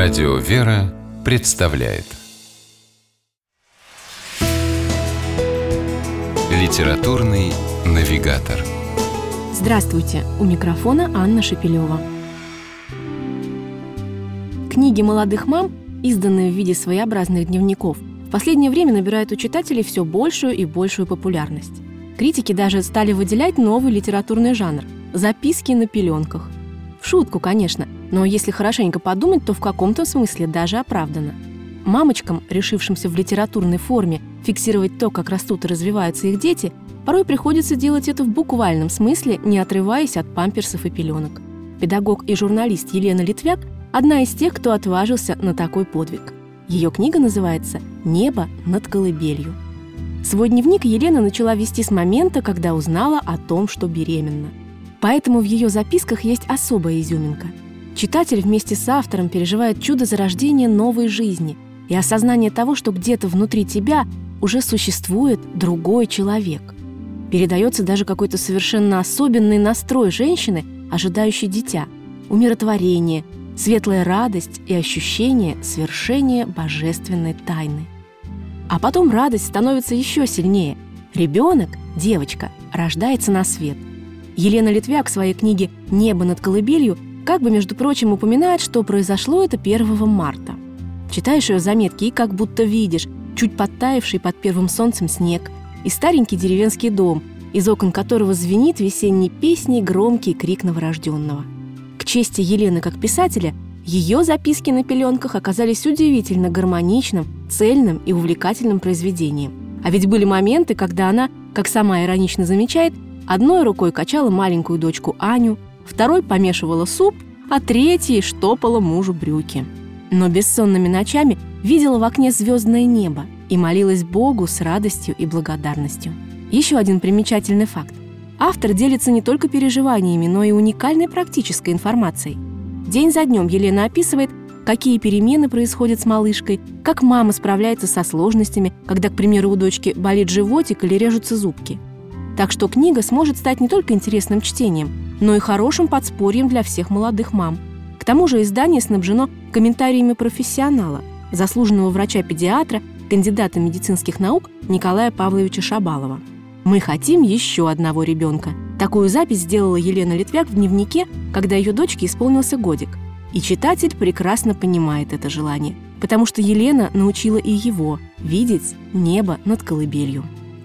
Радио «Вера» представляет Литературный навигатор Здравствуйте! У микрофона Анна Шепелева. Книги молодых мам, изданные в виде своеобразных дневников, в последнее время набирают у читателей все большую и большую популярность. Критики даже стали выделять новый литературный жанр – записки на пеленках. В шутку, конечно, но если хорошенько подумать, то в каком-то смысле даже оправдано. Мамочкам, решившимся в литературной форме фиксировать то, как растут и развиваются их дети, порой приходится делать это в буквальном смысле, не отрываясь от памперсов и пеленок. Педагог и журналист Елена Литвяк – одна из тех, кто отважился на такой подвиг. Ее книга называется «Небо над колыбелью». Свой дневник Елена начала вести с момента, когда узнала о том, что беременна. Поэтому в ее записках есть особая изюминка – Читатель вместе с автором переживает чудо зарождения новой жизни и осознание того, что где-то внутри тебя уже существует другой человек. Передается даже какой-то совершенно особенный настрой женщины, ожидающей дитя, умиротворение, светлая радость и ощущение свершения божественной тайны. А потом радость становится еще сильнее. Ребенок, девочка, рождается на свет. Елена Литвяк в своей книге «Небо над колыбелью» как бы, между прочим, упоминает, что произошло это 1 марта. Читаешь ее заметки и как будто видишь чуть подтаявший под первым солнцем снег и старенький деревенский дом, из окон которого звенит весенней песней громкий крик новорожденного. К чести Елены как писателя, ее записки на пеленках оказались удивительно гармоничным, цельным и увлекательным произведением. А ведь были моменты, когда она, как сама иронично замечает, одной рукой качала маленькую дочку Аню, второй помешивала суп, а третий штопала мужу брюки. Но бессонными ночами видела в окне звездное небо и молилась Богу с радостью и благодарностью. Еще один примечательный факт. Автор делится не только переживаниями, но и уникальной практической информацией. День за днем Елена описывает, какие перемены происходят с малышкой, как мама справляется со сложностями, когда, к примеру, у дочки болит животик или режутся зубки. Так что книга сможет стать не только интересным чтением, но и хорошим подспорьем для всех молодых мам. К тому же издание снабжено комментариями профессионала, заслуженного врача-педиатра, кандидата медицинских наук Николая Павловича Шабалова. «Мы хотим еще одного ребенка». Такую запись сделала Елена Литвяк в дневнике, когда ее дочке исполнился годик. И читатель прекрасно понимает это желание, потому что Елена научила и его видеть небо над колыбелью.